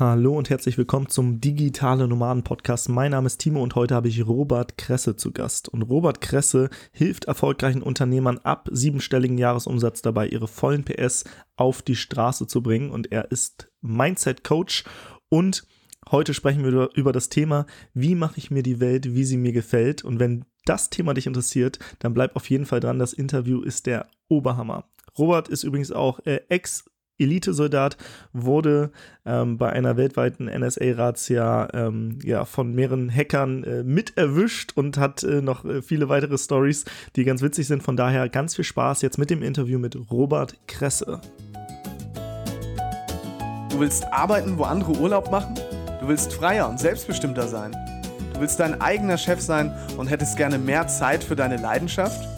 Hallo und herzlich willkommen zum Digitale Nomaden Podcast. Mein Name ist Timo und heute habe ich Robert Kresse zu Gast. Und Robert Kresse hilft erfolgreichen Unternehmern ab siebenstelligen Jahresumsatz dabei, ihre vollen PS auf die Straße zu bringen. Und er ist Mindset Coach und heute sprechen wir über das Thema, wie mache ich mir die Welt, wie sie mir gefällt. Und wenn das Thema dich interessiert, dann bleib auf jeden Fall dran. Das Interview ist der Oberhammer. Robert ist übrigens auch äh, Ex- Elitesoldat, wurde ähm, bei einer weltweiten NSA-Razzia ähm, ja, von mehreren Hackern äh, mit erwischt und hat äh, noch äh, viele weitere Stories, die ganz witzig sind. Von daher ganz viel Spaß jetzt mit dem Interview mit Robert Kresse. Du willst arbeiten, wo andere Urlaub machen? Du willst freier und selbstbestimmter sein? Du willst dein eigener Chef sein und hättest gerne mehr Zeit für deine Leidenschaft?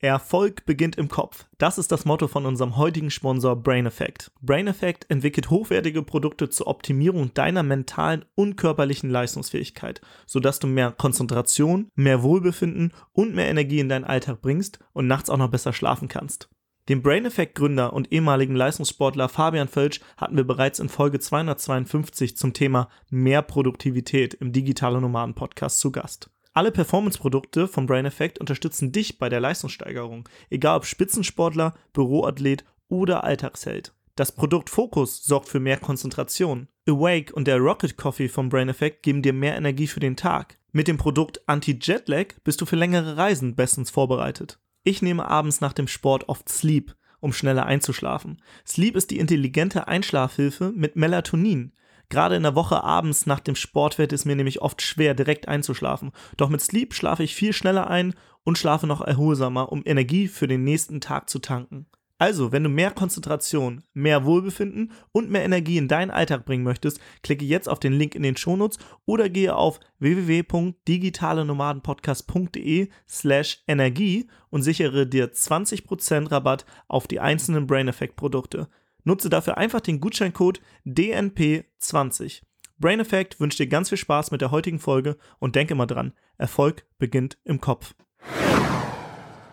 Erfolg beginnt im Kopf. Das ist das Motto von unserem heutigen Sponsor Brain Effect. Brain Effect entwickelt hochwertige Produkte zur Optimierung deiner mentalen und körperlichen Leistungsfähigkeit, sodass du mehr Konzentration, mehr Wohlbefinden und mehr Energie in deinen Alltag bringst und nachts auch noch besser schlafen kannst. Den Brain Effect Gründer und ehemaligen Leistungssportler Fabian Völsch hatten wir bereits in Folge 252 zum Thema mehr Produktivität im Digitale Nomaden Podcast zu Gast. Alle Performance-Produkte vom Brain Effect unterstützen dich bei der Leistungssteigerung, egal ob Spitzensportler, Büroathlet oder Alltagsheld. Das Produkt Focus sorgt für mehr Konzentration. Awake und der Rocket Coffee vom Brain Effect geben dir mehr Energie für den Tag. Mit dem Produkt Anti-Jetlag bist du für längere Reisen bestens vorbereitet. Ich nehme abends nach dem Sport oft Sleep, um schneller einzuschlafen. Sleep ist die intelligente Einschlafhilfe mit Melatonin. Gerade in der Woche abends nach dem Sport wird es mir nämlich oft schwer, direkt einzuschlafen. Doch mit Sleep schlafe ich viel schneller ein und schlafe noch erholsamer, um Energie für den nächsten Tag zu tanken. Also, wenn du mehr Konzentration, mehr Wohlbefinden und mehr Energie in deinen Alltag bringen möchtest, klicke jetzt auf den Link in den Shownotes oder gehe auf www.digitalenomadenpodcast.de slash Energie und sichere dir 20% Rabatt auf die einzelnen Brain Effect Produkte. Nutze dafür einfach den Gutscheincode DNP20. Brain Effect wünscht dir ganz viel Spaß mit der heutigen Folge und denke mal dran, Erfolg beginnt im Kopf.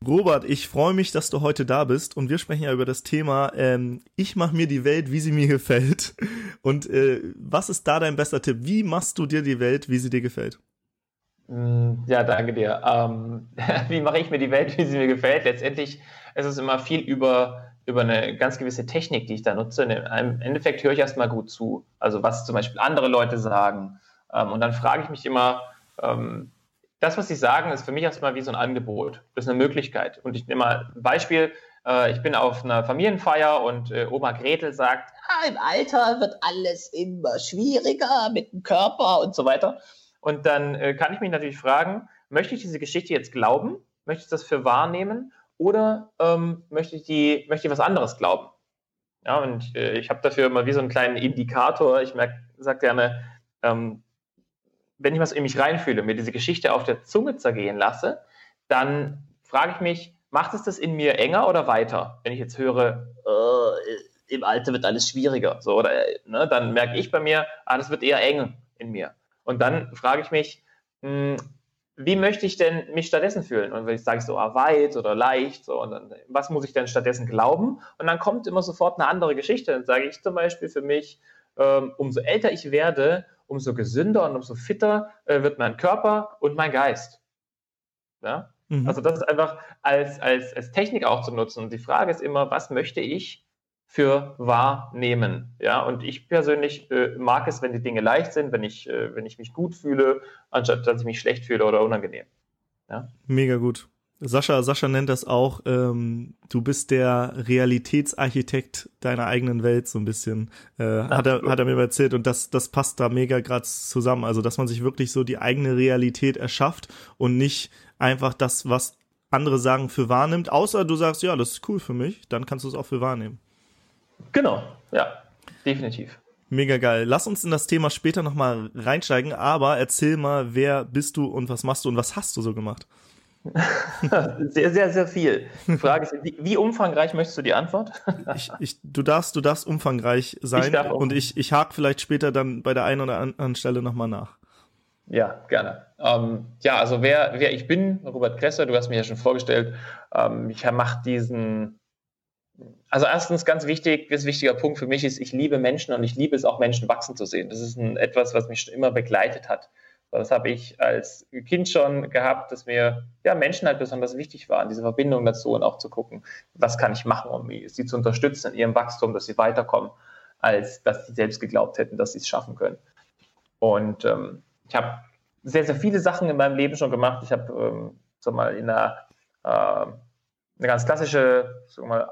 Robert, ich freue mich, dass du heute da bist und wir sprechen ja über das Thema ähm, Ich mache mir die Welt, wie sie mir gefällt. Und äh, was ist da dein bester Tipp? Wie machst du dir die Welt, wie sie dir gefällt? Mm, ja, danke dir. Ähm, wie mache ich mir die Welt, wie sie mir gefällt? Letztendlich ist es immer viel über über eine ganz gewisse Technik, die ich da nutze. Im Endeffekt höre ich erstmal gut zu. Also was zum Beispiel andere Leute sagen. Ähm, und dann frage ich mich immer, ähm, das, was sie sagen, ist für mich erstmal wie so ein Angebot. Das ist eine Möglichkeit. Und ich nehme mal ein Beispiel. Äh, ich bin auf einer Familienfeier und äh, Oma Gretel sagt, ah, im Alter wird alles immer schwieriger mit dem Körper und so weiter. Und dann äh, kann ich mich natürlich fragen, möchte ich diese Geschichte jetzt glauben? Möchte ich das für wahrnehmen? oder ähm, möchte, ich die, möchte ich was anderes glauben? Ja, und äh, ich habe dafür immer wie so einen kleinen Indikator. Ich sage gerne, ähm, wenn ich was in mich reinfühle, mir diese Geschichte auf der Zunge zergehen lasse, dann frage ich mich, macht es das in mir enger oder weiter? Wenn ich jetzt höre, oh, im Alter wird alles schwieriger, so, oder, ne, dann merke ich bei mir, ah, das wird eher eng in mir. Und dann frage ich mich, mh, hm, wie möchte ich denn mich stattdessen fühlen? Und wenn ich sage so ah, weit oder leicht, so, und dann, was muss ich denn stattdessen glauben? Und dann kommt immer sofort eine andere Geschichte. Dann sage ich zum Beispiel für mich, ähm, umso älter ich werde, umso gesünder und umso fitter äh, wird mein Körper und mein Geist. Ja? Mhm. Also das ist einfach als, als, als Technik auch zu nutzen. Und die Frage ist immer, was möchte ich für wahrnehmen. Ja, und ich persönlich äh, mag es, wenn die Dinge leicht sind, wenn ich, äh, wenn ich mich gut fühle, anstatt dass ich mich schlecht fühle oder unangenehm. Ja? Mega gut. Sascha, Sascha nennt das auch, ähm, du bist der Realitätsarchitekt deiner eigenen Welt so ein bisschen, äh, hat, er, hat er mir erzählt und das, das passt da mega grad zusammen. Also, dass man sich wirklich so die eigene Realität erschafft und nicht einfach das, was andere sagen, für wahrnimmt, außer du sagst, ja, das ist cool für mich, dann kannst du es auch für wahrnehmen. Genau, ja, definitiv. Mega geil. Lass uns in das Thema später nochmal reinsteigen, aber erzähl mal, wer bist du und was machst du und was hast du so gemacht? sehr, sehr, sehr viel. Die Frage ist, wie, wie umfangreich möchtest du die Antwort? ich, ich, du darfst, du darfst umfangreich sein ich darf und ich, ich hake vielleicht später dann bei der einen oder anderen Stelle nochmal nach. Ja, gerne. Ähm, ja, also wer, wer ich bin, Robert Kresser, du hast mich ja schon vorgestellt. Ähm, ich mache diesen, also erstens ganz wichtig, ein wichtiger Punkt für mich ist, ich liebe Menschen und ich liebe es auch, Menschen wachsen zu sehen. Das ist ein, etwas, was mich schon immer begleitet hat. Das habe ich als Kind schon gehabt, dass mir ja, Menschen halt besonders wichtig waren, diese Verbindung dazu und auch zu gucken, was kann ich machen, um sie zu unterstützen in ihrem Wachstum, dass sie weiterkommen, als dass sie selbst geglaubt hätten, dass sie es schaffen können. Und ähm, ich habe sehr, sehr viele Sachen in meinem Leben schon gemacht. Ich habe ähm, so mal in einer äh, eine ganz klassische so mal,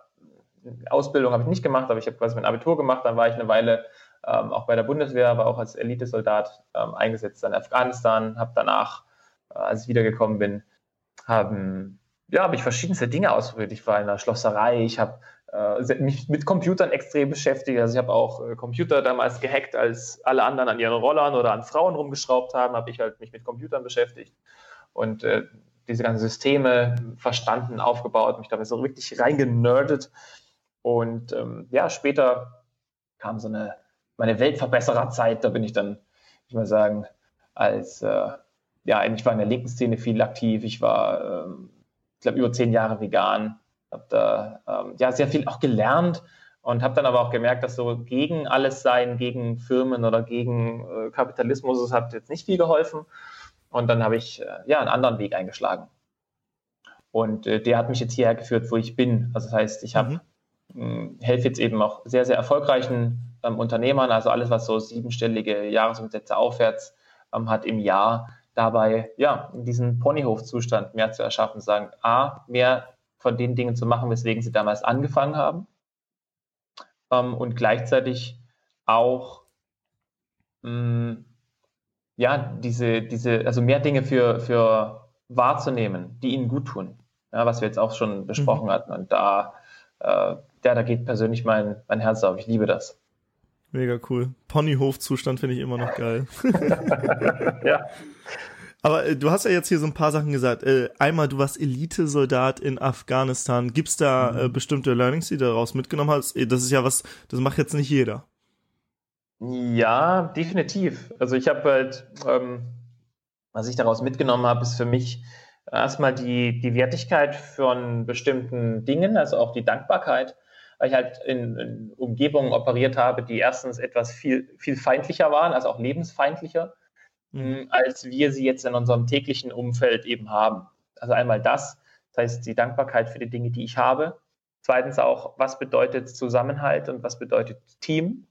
Ausbildung habe ich nicht gemacht, aber ich habe quasi mein Abitur gemacht. Dann war ich eine Weile ähm, auch bei der Bundeswehr, aber auch als Elitesoldat ähm, eingesetzt in Afghanistan. Habe danach, äh, als ich wiedergekommen bin, haben ja, habe ich verschiedenste Dinge ausprobiert. Ich war in einer Schlosserei, ich habe äh, mich mit Computern extrem beschäftigt. Also ich habe auch äh, Computer damals gehackt, als alle anderen an ihren Rollern oder an Frauen rumgeschraubt haben, habe ich halt mich mit Computern beschäftigt und äh, diese ganzen Systeme verstanden, aufgebaut, mich da so wirklich reingenerdet. Und ähm, ja, später kam so eine meine Weltverbessererzeit, da bin ich dann, ich mal sagen, als äh, ja, ich war in der linken Szene viel aktiv. Ich war, ähm, ich glaube, über zehn Jahre vegan, habe da ähm, ja sehr viel auch gelernt und habe dann aber auch gemerkt, dass so gegen alles sein, gegen Firmen oder gegen äh, Kapitalismus, es hat jetzt nicht viel geholfen. Und dann habe ich äh, ja einen anderen Weg eingeschlagen. Und äh, der hat mich jetzt hierher geführt, wo ich bin. Also das heißt, ich habe mhm. Helfe jetzt eben auch sehr, sehr erfolgreichen ähm, Unternehmern, also alles, was so siebenstellige Jahresumsätze aufwärts ähm, hat im Jahr, dabei ja diesen Ponyhof-Zustand mehr zu erschaffen, sagen, a, mehr von den Dingen zu machen, weswegen sie damals angefangen haben. Ähm, und gleichzeitig auch mh, ja, diese, diese, also mehr Dinge für, für wahrzunehmen, die ihnen gut tun. Ja, was wir jetzt auch schon besprochen mhm. hatten. Und da, äh, ja, da geht persönlich mein, mein Herz auf. Ich liebe das. Mega cool. Ponyhof-Zustand finde ich immer noch geil. ja. Aber äh, du hast ja jetzt hier so ein paar Sachen gesagt. Äh, einmal, du warst Elite-Soldat in Afghanistan. Gibt's da äh, mhm. bestimmte Learnings, die du daraus mitgenommen hast? Äh, das ist ja was, das macht jetzt nicht jeder. Ja, definitiv. Also ich habe halt, ähm, was ich daraus mitgenommen habe, ist für mich erstmal die, die Wertigkeit von bestimmten Dingen, also auch die Dankbarkeit, weil ich halt in, in Umgebungen operiert habe, die erstens etwas viel, viel feindlicher waren, also auch lebensfeindlicher Mhm. als wir sie jetzt in unserem täglichen Umfeld eben haben. Also einmal das, das heißt die Dankbarkeit für die Dinge, die ich habe. Zweitens auch, was bedeutet Zusammenhalt und was bedeutet Team?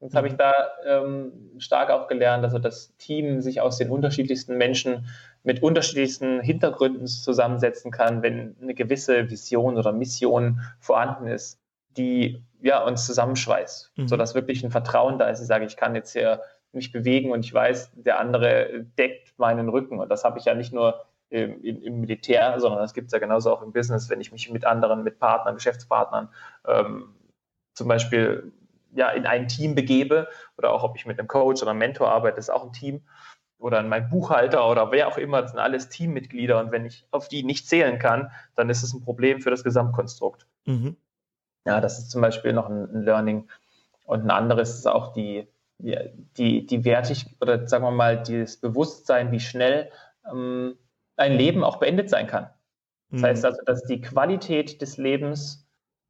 Jetzt habe ich mhm. da ähm, stark auch gelernt, also das Team sich aus den unterschiedlichsten Menschen mit unterschiedlichsten Hintergründen zusammensetzen kann, wenn eine gewisse Vision oder Mission vorhanden ist, die ja uns zusammenschweißt, mhm. sodass wirklich ein Vertrauen da ist. Ich sage, ich kann jetzt hier mich bewegen und ich weiß, der andere deckt meinen Rücken. Und das habe ich ja nicht nur im, im Militär, sondern das gibt es ja genauso auch im Business, wenn ich mich mit anderen, mit Partnern, Geschäftspartnern ähm, zum Beispiel ja, in ein Team begebe oder auch ob ich mit einem Coach oder einem Mentor arbeite, ist auch ein Team oder mein Buchhalter oder wer auch immer, das sind alles Teammitglieder und wenn ich auf die nicht zählen kann, dann ist es ein Problem für das Gesamtkonstrukt. Mhm. Ja, das ist zum Beispiel noch ein, ein Learning und ein anderes ist auch die, die, die Wertig oder sagen wir mal, das Bewusstsein, wie schnell ähm, ein Leben auch beendet sein kann. Das mhm. heißt also, dass die Qualität des Lebens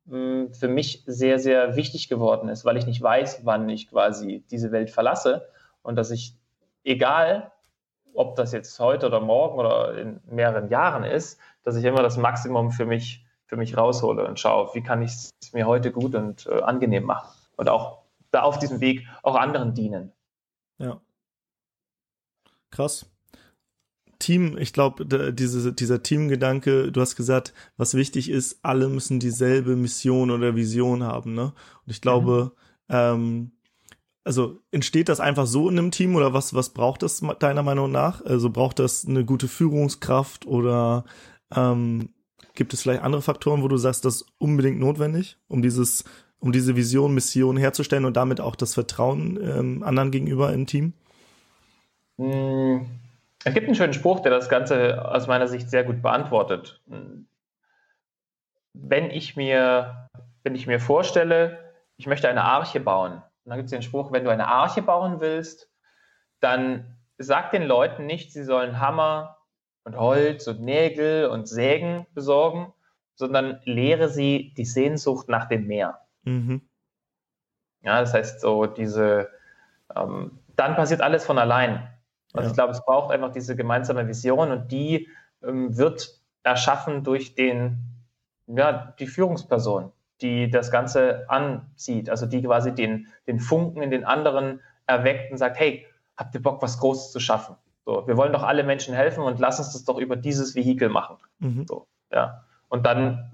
mh, hm, für mich sehr, sehr wichtig geworden ist, weil ich nicht weiß, wann ich quasi diese Welt verlasse und dass ich, egal ob das jetzt heute oder morgen oder in mehreren Jahren ist, dass ich immer das Maximum für mich, für mich raushole und schaue, wie kann ich es mir heute gut und äh, angenehm machen und auch da auf diesem Weg auch anderen dienen. Ja. Krass. Team, ich glaube, diese, dieser Teamgedanke, du hast gesagt, was wichtig ist, alle müssen dieselbe Mission oder Vision haben, ne? Und ich glaube, mhm. ähm, also entsteht das einfach so in einem Team oder was, was braucht das deiner Meinung nach? Also braucht das eine gute Führungskraft oder ähm, gibt es vielleicht andere Faktoren, wo du sagst, das ist unbedingt notwendig, um dieses um diese Vision, Mission herzustellen und damit auch das Vertrauen ähm, anderen gegenüber im Team? Hm, es gibt einen schönen Spruch, der das Ganze aus meiner Sicht sehr gut beantwortet. Wenn ich mir, wenn ich mir vorstelle, ich möchte eine Arche bauen, dann gibt es den Spruch, wenn du eine Arche bauen willst, dann sag den Leuten nicht, sie sollen Hammer und Holz und Nägel und Sägen besorgen, sondern lehre sie die Sehnsucht nach dem Meer. Mhm. Ja, das heißt, so diese, ähm, dann passiert alles von allein. Also ja. ich glaube, es braucht einfach diese gemeinsame Vision und die ähm, wird erschaffen durch den, ja, die Führungsperson, die das Ganze anzieht, also die quasi den, den Funken in den anderen erweckt und sagt, hey, habt ihr Bock, was Großes zu schaffen? So, wir wollen doch alle Menschen helfen und lass uns das doch über dieses Vehikel machen. Mhm. So, ja. Und dann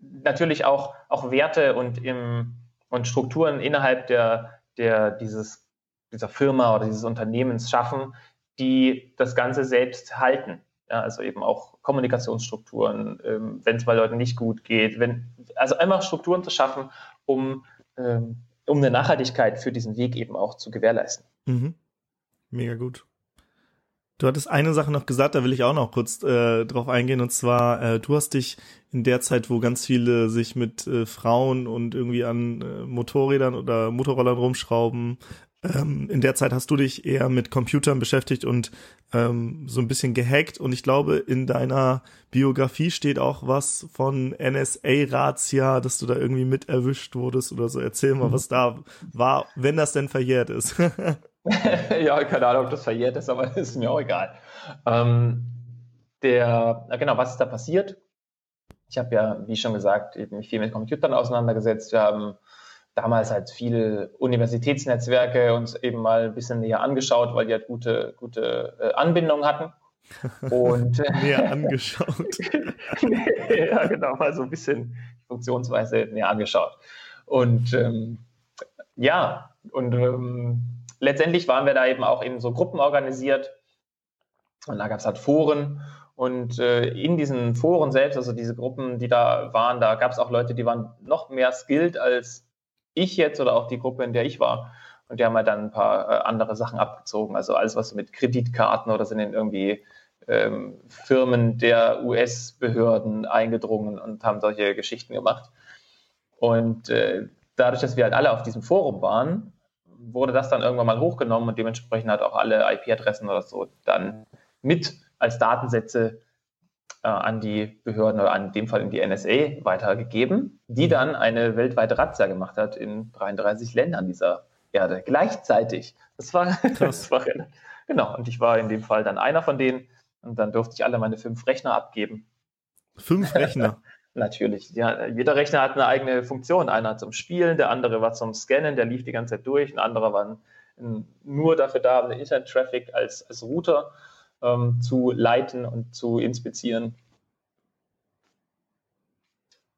natürlich auch, auch Werte und, im, und Strukturen innerhalb der, der, dieses, dieser Firma oder dieses Unternehmens schaffen, die das Ganze selbst halten. Ja, also eben auch Kommunikationsstrukturen, ähm, wenn es bei Leuten nicht gut geht, wenn, also einfach Strukturen zu schaffen, um, ähm, um eine Nachhaltigkeit für diesen Weg eben auch zu gewährleisten. Mhm. Mega gut. Du hattest eine Sache noch gesagt, da will ich auch noch kurz äh, drauf eingehen. Und zwar, äh, du hast dich in der Zeit, wo ganz viele sich mit äh, Frauen und irgendwie an äh, Motorrädern oder Motorrollern rumschrauben, ähm, in der Zeit hast du dich eher mit Computern beschäftigt und ähm, so ein bisschen gehackt. Und ich glaube, in deiner Biografie steht auch was von NSA-Razzia, dass du da irgendwie mit erwischt wurdest oder so. Erzähl mal, mhm. was da war, wenn das denn verjährt ist. ja, keine Ahnung, ob das verjährt ist, aber ist mir auch egal. Ähm, der, genau, was ist da passiert? Ich habe ja, wie schon gesagt, eben mich viel mit Computern auseinandergesetzt. Wir haben damals halt viele Universitätsnetzwerke uns eben mal ein bisschen näher angeschaut, weil die halt gute, gute äh, Anbindungen hatten. Und näher angeschaut. ja, genau, mal so ein bisschen Funktionsweise näher angeschaut. Und ähm, ja, und ähm, letztendlich waren wir da eben auch in so Gruppen organisiert und da gab es halt Foren und äh, in diesen Foren selbst, also diese Gruppen, die da waren, da gab es auch Leute, die waren noch mehr skilled als ich jetzt oder auch die Gruppe, in der ich war. Und die haben halt dann ein paar äh, andere Sachen abgezogen. Also alles, was mit Kreditkarten oder sind in irgendwie ähm, Firmen der US-Behörden eingedrungen und haben solche Geschichten gemacht. Und äh, dadurch, dass wir halt alle auf diesem Forum waren, wurde das dann irgendwann mal hochgenommen und dementsprechend hat auch alle IP-Adressen oder so dann mit als Datensätze äh, an die Behörden oder in dem Fall in die NSA weitergegeben, die mhm. dann eine weltweite Razzia gemacht hat in 33 Ländern dieser Erde gleichzeitig. Das war, das war genau. Und ich war in dem Fall dann einer von denen und dann durfte ich alle meine fünf Rechner abgeben. Fünf Rechner? Natürlich. Ja, jeder Rechner hat eine eigene Funktion. Einer zum Spielen, der andere war zum Scannen, der lief die ganze Zeit durch. Ein anderer war nur dafür da, den Internet-Traffic als, als Router ähm, zu leiten und zu inspizieren.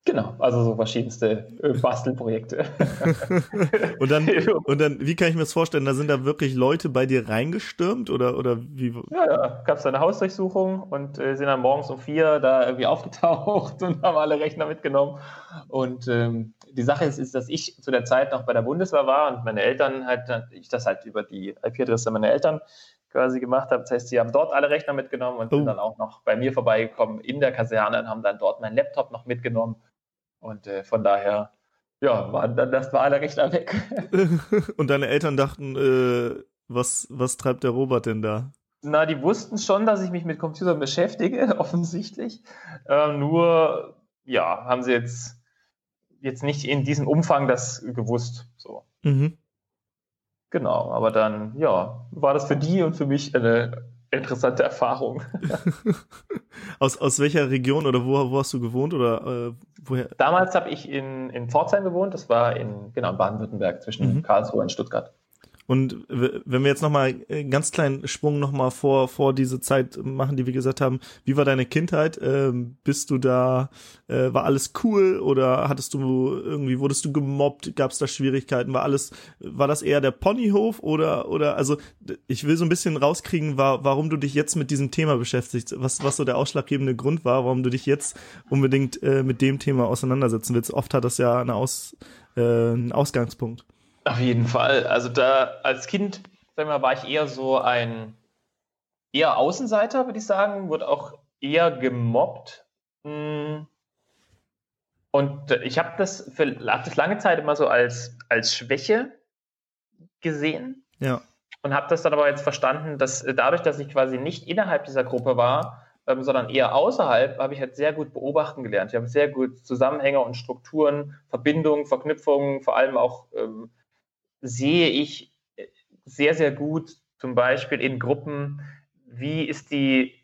Genau, also so verschiedenste äh, Bastelprojekte. und dann, und dann, wie kann ich mir das vorstellen? Da sind da wirklich Leute bei dir reingestürmt oder, oder wie? Ja, ja, gab es eine Hausdurchsuchung und äh, sind dann morgens um vier da irgendwie aufgetaucht und haben alle Rechner mitgenommen. Und ähm, die Sache ist, ist, dass ich zu der Zeit noch bei der Bundeswehr war und meine Eltern halt, ich das halt über die IP-Adresse meiner Eltern quasi gemacht habe. Das heißt, sie haben dort alle Rechner mitgenommen und oh. sind dann auch noch bei mir vorbeigekommen in der Kaserne und haben dann dort meinen Laptop noch mitgenommen und äh, von daher, ja, waren dann das war alle Rechner weg. Und deine Eltern dachten, äh, was, was treibt der Robert denn da? Na, die wussten schon, dass ich mich mit Computern beschäftige, offensichtlich. Ähm, nur, ja, haben sie jetzt, jetzt nicht in diesem Umfang das gewusst. So. Mhm. Genau, aber dann, ja, war das für die und für mich eine interessante Erfahrung. aus, aus welcher Region oder wo, wo hast du gewohnt oder äh, woher? Damals habe ich in, in Pforzheim gewohnt, das war in, genau, Baden-Württemberg zwischen mhm. Karlsruhe und Stuttgart. Und wenn wir jetzt nochmal einen ganz kleinen Sprung nochmal vor, vor diese Zeit machen, die wir gesagt haben, wie war deine Kindheit? Ähm, bist du da, äh, war alles cool oder hattest du irgendwie, wurdest du gemobbt? Gab es da Schwierigkeiten? War alles, war das eher der Ponyhof oder, oder, also ich will so ein bisschen rauskriegen, war, warum du dich jetzt mit diesem Thema beschäftigst, was, was so der ausschlaggebende Grund war, warum du dich jetzt unbedingt äh, mit dem Thema auseinandersetzen willst. Oft hat das ja eine Aus, äh, einen Ausgangspunkt. Auf jeden Fall. Also da als Kind, sag mal, war ich eher so ein eher Außenseiter, würde ich sagen, wurde auch eher gemobbt. Hm. Und ich habe das für hab das lange Zeit immer so als, als Schwäche gesehen. Ja. Und habe das dann aber jetzt verstanden, dass dadurch, dass ich quasi nicht innerhalb dieser Gruppe war, ähm, sondern eher außerhalb, habe ich halt sehr gut beobachten gelernt. Ich habe sehr gut Zusammenhänge und Strukturen, Verbindungen, Verknüpfungen, vor allem auch ähm, sehe ich äh, sehr, sehr gut zum Beispiel in Gruppen, wie ist die,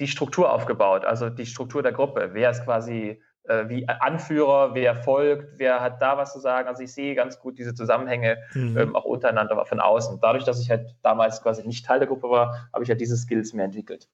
die Struktur aufgebaut, also die Struktur der Gruppe. Wer ist quasi äh, wie Anführer, wer folgt, wer hat da was zu sagen. Also ich sehe ganz gut diese Zusammenhänge mhm. ähm, auch untereinander, aber von außen. Dadurch, dass ich halt damals quasi nicht Teil der Gruppe war, habe ich halt diese Skills mehr entwickelt.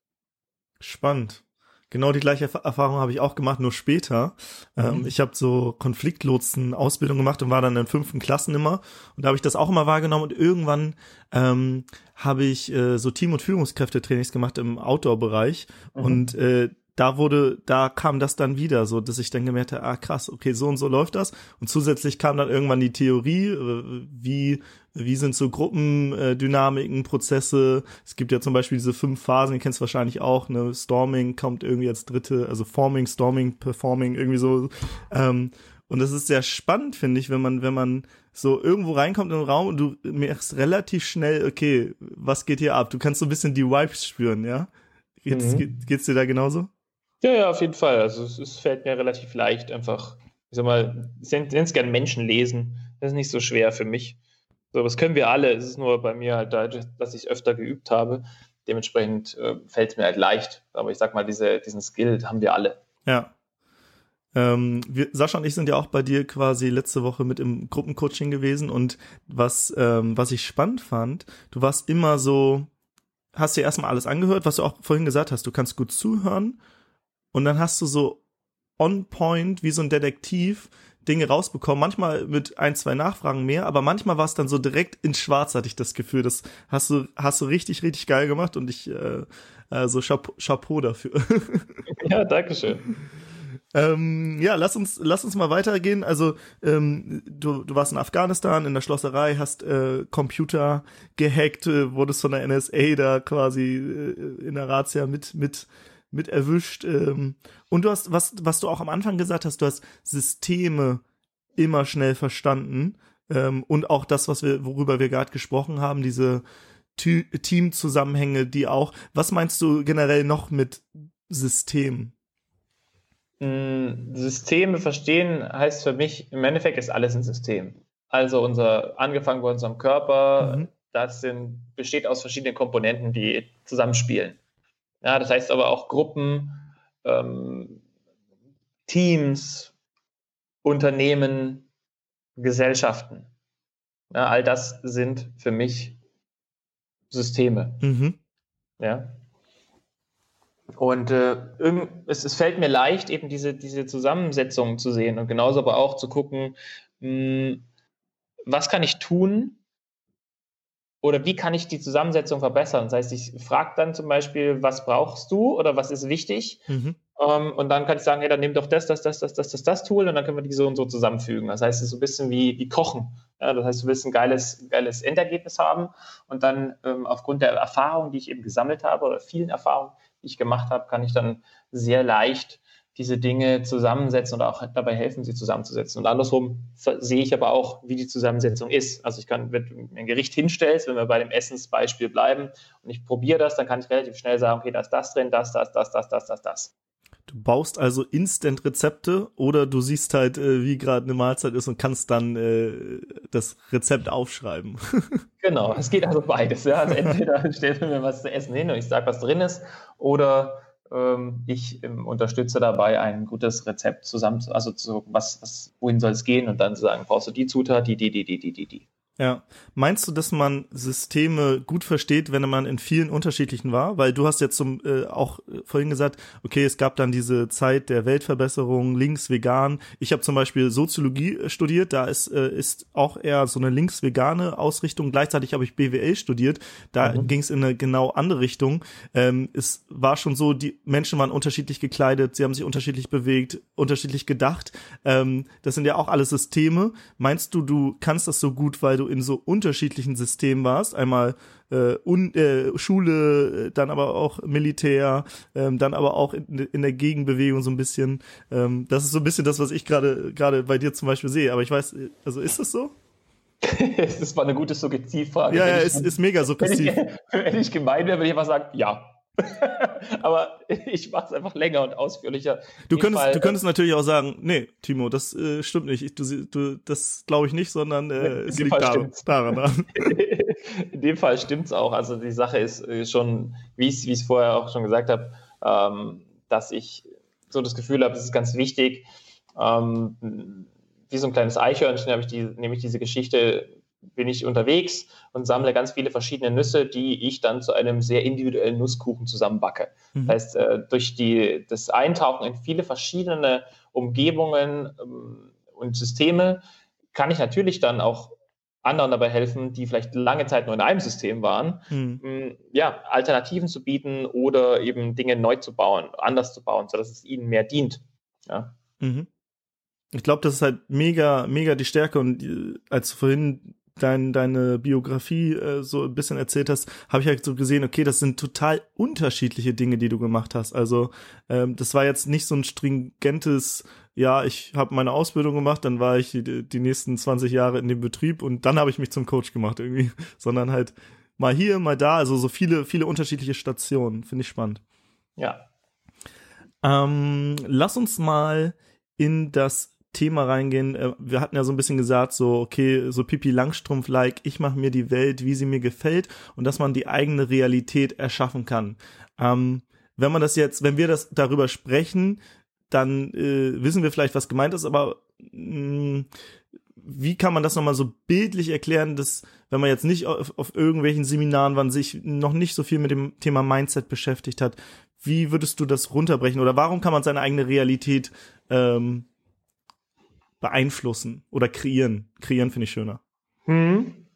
Spannend. Genau die gleiche Erfahrung habe ich auch gemacht, nur später. Mhm. Ähm, ich habe so Konfliktlotsen-Ausbildung gemacht und war dann in fünften Klassen immer. Und da habe ich das auch immer wahrgenommen. Und irgendwann ähm, habe ich äh, so Team- und Führungskräftetrainings gemacht im Outdoor-Bereich. Mhm. Und äh, da wurde, da kam das dann wieder, so dass ich dann gemerkt habe, ah krass, okay, so und so läuft das. Und zusätzlich kam dann irgendwann die Theorie, äh, wie wie sind so Gruppendynamiken, Prozesse. Es gibt ja zum Beispiel diese fünf Phasen, die kennst du wahrscheinlich auch. Ne? Storming kommt irgendwie als dritte, also Forming, Storming, Performing, irgendwie so. Ähm, und das ist sehr spannend, finde ich, wenn man, wenn man so irgendwo reinkommt in den Raum und du merkst relativ schnell, okay, was geht hier ab? Du kannst so ein bisschen die Vibes spüren, ja? Geht's, mhm. geht, geht's dir da genauso? Ja, ja, auf jeden Fall. Also es, es fällt mir relativ leicht, einfach, ich sag mal, ich nenne es gerne Menschen lesen. Das ist nicht so schwer für mich. So, das können wir alle. Es ist nur bei mir halt, da, dass ich es öfter geübt habe. Dementsprechend äh, fällt es mir halt leicht. Aber ich sag mal, diese, diesen Skill haben wir alle. Ja. Ähm, wir, Sascha und ich sind ja auch bei dir quasi letzte Woche mit im Gruppencoaching gewesen und was, ähm, was ich spannend fand, du warst immer so, hast dir erstmal alles angehört, was du auch vorhin gesagt hast, du kannst gut zuhören und dann hast du so on point, wie so ein Detektiv, Dinge rausbekommen. Manchmal mit ein, zwei Nachfragen mehr, aber manchmal war es dann so direkt in Schwarz, hatte ich das Gefühl. Das hast du, hast du richtig, richtig geil gemacht und ich, äh, also Chapeau, Chapeau dafür. Ja, danke schön. Ähm, ja, lass uns, lass uns mal weitergehen. Also, ähm, du, du warst in Afghanistan in der Schlosserei, hast äh, Computer gehackt, äh, wurdest von der NSA da quasi äh, in der Razzia mit, mit mit erwischt. Ähm, und du hast, was, was du auch am Anfang gesagt hast, du hast Systeme immer schnell verstanden. Ähm, und auch das, was wir, worüber wir gerade gesprochen haben, diese Teamzusammenhänge, die auch. Was meinst du generell noch mit System? Hm, Systeme verstehen heißt für mich, im Endeffekt ist alles ein System. Also unser, angefangen bei unserem Körper, mhm. das sind, besteht aus verschiedenen Komponenten, die zusammenspielen. Ja, das heißt aber auch Gruppen, ähm, Teams, Unternehmen, Gesellschaften. Ja, all das sind für mich Systeme. Mhm. Ja. Und äh, es, es, fällt mir leicht, eben diese, diese Zusammensetzungen zu sehen und genauso aber auch zu gucken, mh, hm, was kann ich tun, oder wie kann ich die Zusammensetzung verbessern? Das heißt, ich frage dann zum Beispiel, was brauchst du oder was ist wichtig? Mhm. Um, ähm, und dann kann ich sagen, hey, dann nimm doch das, das, das, das, das, das, das Tool und dann können wir die so und so zusammenfügen. Das heißt, es ist so ein bisschen wie, wie Kochen. Ja, das heißt, du willst ein geiles, geiles Endergebnis haben und dann ähm, aufgrund der Erfahrung, die ich eben gesammelt habe oder vielen Erfahrungen, die ich gemacht habe, kann ich dann sehr leicht diese Dinge zusammensetzen und auch dabei helfen, sie zusammenzusetzen. Und andersrum sehe ich aber auch, wie die Zusammensetzung ist. Also ich kann, wenn du ein Gericht hinstellst, wenn wir bei dem Essensbeispiel bleiben und ich probiere das, dann kann ich relativ schnell sagen, okay, da ist das drin, das, das, das, das, das, das, das. Du baust also Instant-Rezepte oder du siehst halt, äh, wie gerade eine Mahlzeit ist und kannst dann äh, das Rezept aufschreiben. genau, es geht also beides. Ja? Also entweder stellst du mir was zu essen hin und ich sage, was drin ist, oder ich ähm, unterstütze dabei, ein gutes Rezept zusammen, also zu, was, was, wohin soll es gehen und dann zu sagen, brauchst du die Zutat, die, die, die, die, die, die. Ja. Meinst du, dass man Systeme gut versteht, wenn man in vielen unterschiedlichen war? Weil du hast jetzt zum, äh, auch vorhin gesagt, okay, es gab dann diese Zeit der Weltverbesserung, links, vegan. Ich habe zum Beispiel Soziologie äh, studiert, da ist, äh, ist auch eher so eine links-vegane Ausrichtung. Gleichzeitig habe ich BWL studiert, da mhm. ging es in eine genau andere Richtung. Ähm, es war schon so, die Menschen waren unterschiedlich gekleidet, sie haben sich unterschiedlich bewegt, unterschiedlich gedacht. Ähm, das sind ja auch alles Systeme. Meinst du, du kannst das so gut, weil du in so unterschiedlichen Systemen warst. Einmal äh, un, äh, Schule, äh, dann aber auch Militär, ähm, dann aber auch in, in, der Gegenbewegung so ein bisschen. Ähm, das ist so ein bisschen das, was ich gerade gerade bei dir zum Beispiel sehe. Aber ich weiß, also ist das so? das war eine gute Suggestivfrage. Ja, ja, ist, ist mega suggestiv. Wenn ich, wenn ich gemein wäre, würde ich einfach sagen, ja. Aber ich mache es einfach länger und ausführlicher. Du könntest, Fall, du könntest natürlich auch sagen, nee, Timo, das äh, stimmt nicht. Ich, du, du, das glaube ich nicht, sondern äh, es liegt daran, daran. in dem Fall stimmt's auch. Also die Sache ist äh, schon, wie ich es vorher auch schon gesagt habe, ähm, dass ich so das Gefühl habe, es ist ganz wichtig. Ähm, wie so ein kleines Eichhörnchen habe ich die, nehme ich diese Geschichte bin ich unterwegs und sammle ganz viele verschiedene Nüsse, die ich dann zu einem sehr individuellen Nusskuchen zusammenbacke. Mhm. Das heißt, äh, durch die, das Eintauchen in viele verschiedene Umgebungen ähm, und Systeme kann ich natürlich dann auch anderen dabei helfen, die vielleicht lange Zeit nur in einem System waren, mhm. Ähm, ja, Alternativen zu bieten oder eben Dinge neu zu bauen, anders zu bauen, sodass es ihnen mehr dient. Ja. Mhm. Ich glaube, das ist halt mega, mega die Stärke. Und äh, als du vorhin dein, deine Biografie äh, so ein bisschen erzählt hast, habe ich halt so gesehen, okay, das sind total unterschiedliche Dinge, die du gemacht hast. Also ähm, das war jetzt nicht so ein stringentes, ja, ich habe meine Ausbildung gemacht, dann war ich die, die nächsten 20 Jahre in dem Betrieb und dann habe ich mich zum Coach gemacht irgendwie, sondern halt mal hier, mal da, also so viele, viele unterschiedliche Stationen. Finde ich spannend. Ja. Ähm, lass uns mal in das Thema reingehen. Äh, wir hatten ja so ein bisschen gesagt, so, okay, so Pipi Langstrumpf-like, ich mache mir die Welt, wie sie mir gefällt und dass man die eigene Realität erschaffen kann. Ähm, wenn man das jetzt, wenn wir das darüber sprechen, dann äh, wissen wir vielleicht, was gemeint ist, aber mh, mm, wie kann man das nochmal so bildlich erklären, dass, wenn man jetzt nicht auf, auf irgendwelchen Seminaren war, sich noch nicht so viel mit dem Thema Mindset beschäftigt hat, wie würdest du das runterbrechen oder warum kann man seine eigene Realität ähm, beeinflussen oder kreieren. Kreieren finde ich schöner. Hm.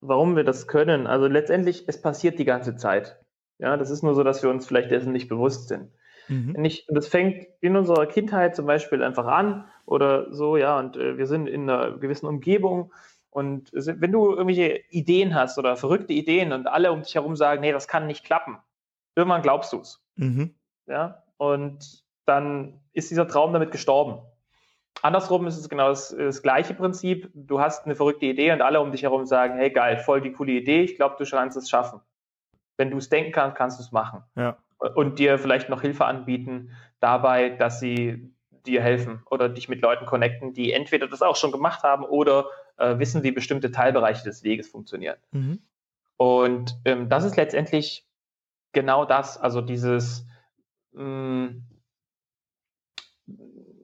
Warum wir das können? Also letztendlich, es passiert die ganze Zeit. Ja, das ist nur so, dass wir uns vielleicht dessen nicht bewusst sind. Mhm. Nicht, das fängt in unserer Kindheit zum Beispiel einfach an oder so, ja, und äh, wir sind in einer gewissen Umgebung und wenn du irgendwelche Ideen hast oder verrückte Ideen und alle um dich herum sagen, nee, das kann nicht klappen, irgendwann glaubst du es. Mhm. Ja, und dann ist dieser Traum damit gestorben. Andersrum ist es genau das, das, gleiche Prinzip. Du hast eine verrückte Idee und alle um dich herum sagen, hey geil, voll die coole Idee, ich glaube, du kannst es schaffen. Wenn du es denken kannst, kannst du es machen. Ja. Und dir vielleicht noch Hilfe anbieten dabei, dass sie dir helfen oder dich mit Leuten connecten, die entweder das auch schon gemacht haben oder äh, wissen, wie bestimmte Teilbereiche des Weges funktionieren. Mhm. Und ähm, das ist letztendlich genau das, also dieses mh, mm,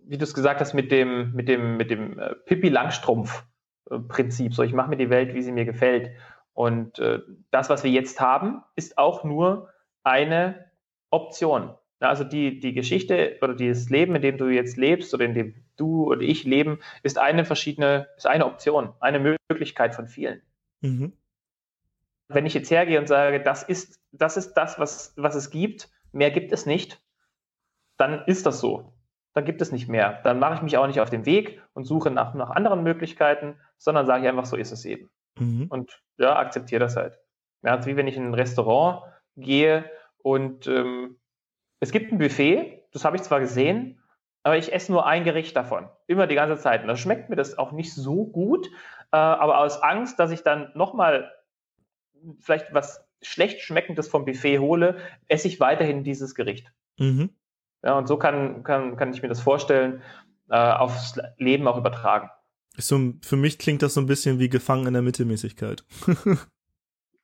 wie du es gesagt hast, mit dem, mit dem, mit dem äh, Pippi Langstrumpf-Prinzip. So, ich mache mir die Welt, wie sie mir gefällt. Und äh, das, was wir jetzt haben, ist auch nur eine Option. Also die, die Geschichte oder das Leben, in dem du jetzt lebst oder in dem du oder ich leben, ist eine verschiedene, ist eine Option, eine Möglichkeit von vielen. Mhm. Wenn ich jetzt hergehe und sage, das ist, das ist das, was, was es gibt, mehr gibt es nicht, dann ist das so dann gibt es nicht mehr. Dann mache ich mich auch nicht auf den Weg und suche nach, nach anderen Möglichkeiten, sondern sage ich einfach, so ist es eben. Mhm. Und ja, akzeptiere das halt. Ja, also wie wenn ich in ein Restaurant gehe und ähm, es gibt ein Buffet, das habe ich zwar gesehen, aber ich esse nur ein Gericht davon. Immer die ganze Zeit. Und da schmeckt mir das auch nicht so gut, äh, aber aus Angst, dass ich dann nochmal vielleicht was schlecht schmeckendes vom Buffet hole, esse ich weiterhin dieses Gericht. Mhm. Ja, und so kann, kann, kann ich mir das vorstellen, äh, aufs Leben auch übertragen. So, für mich klingt das so ein bisschen wie gefangen in der Mittelmäßigkeit.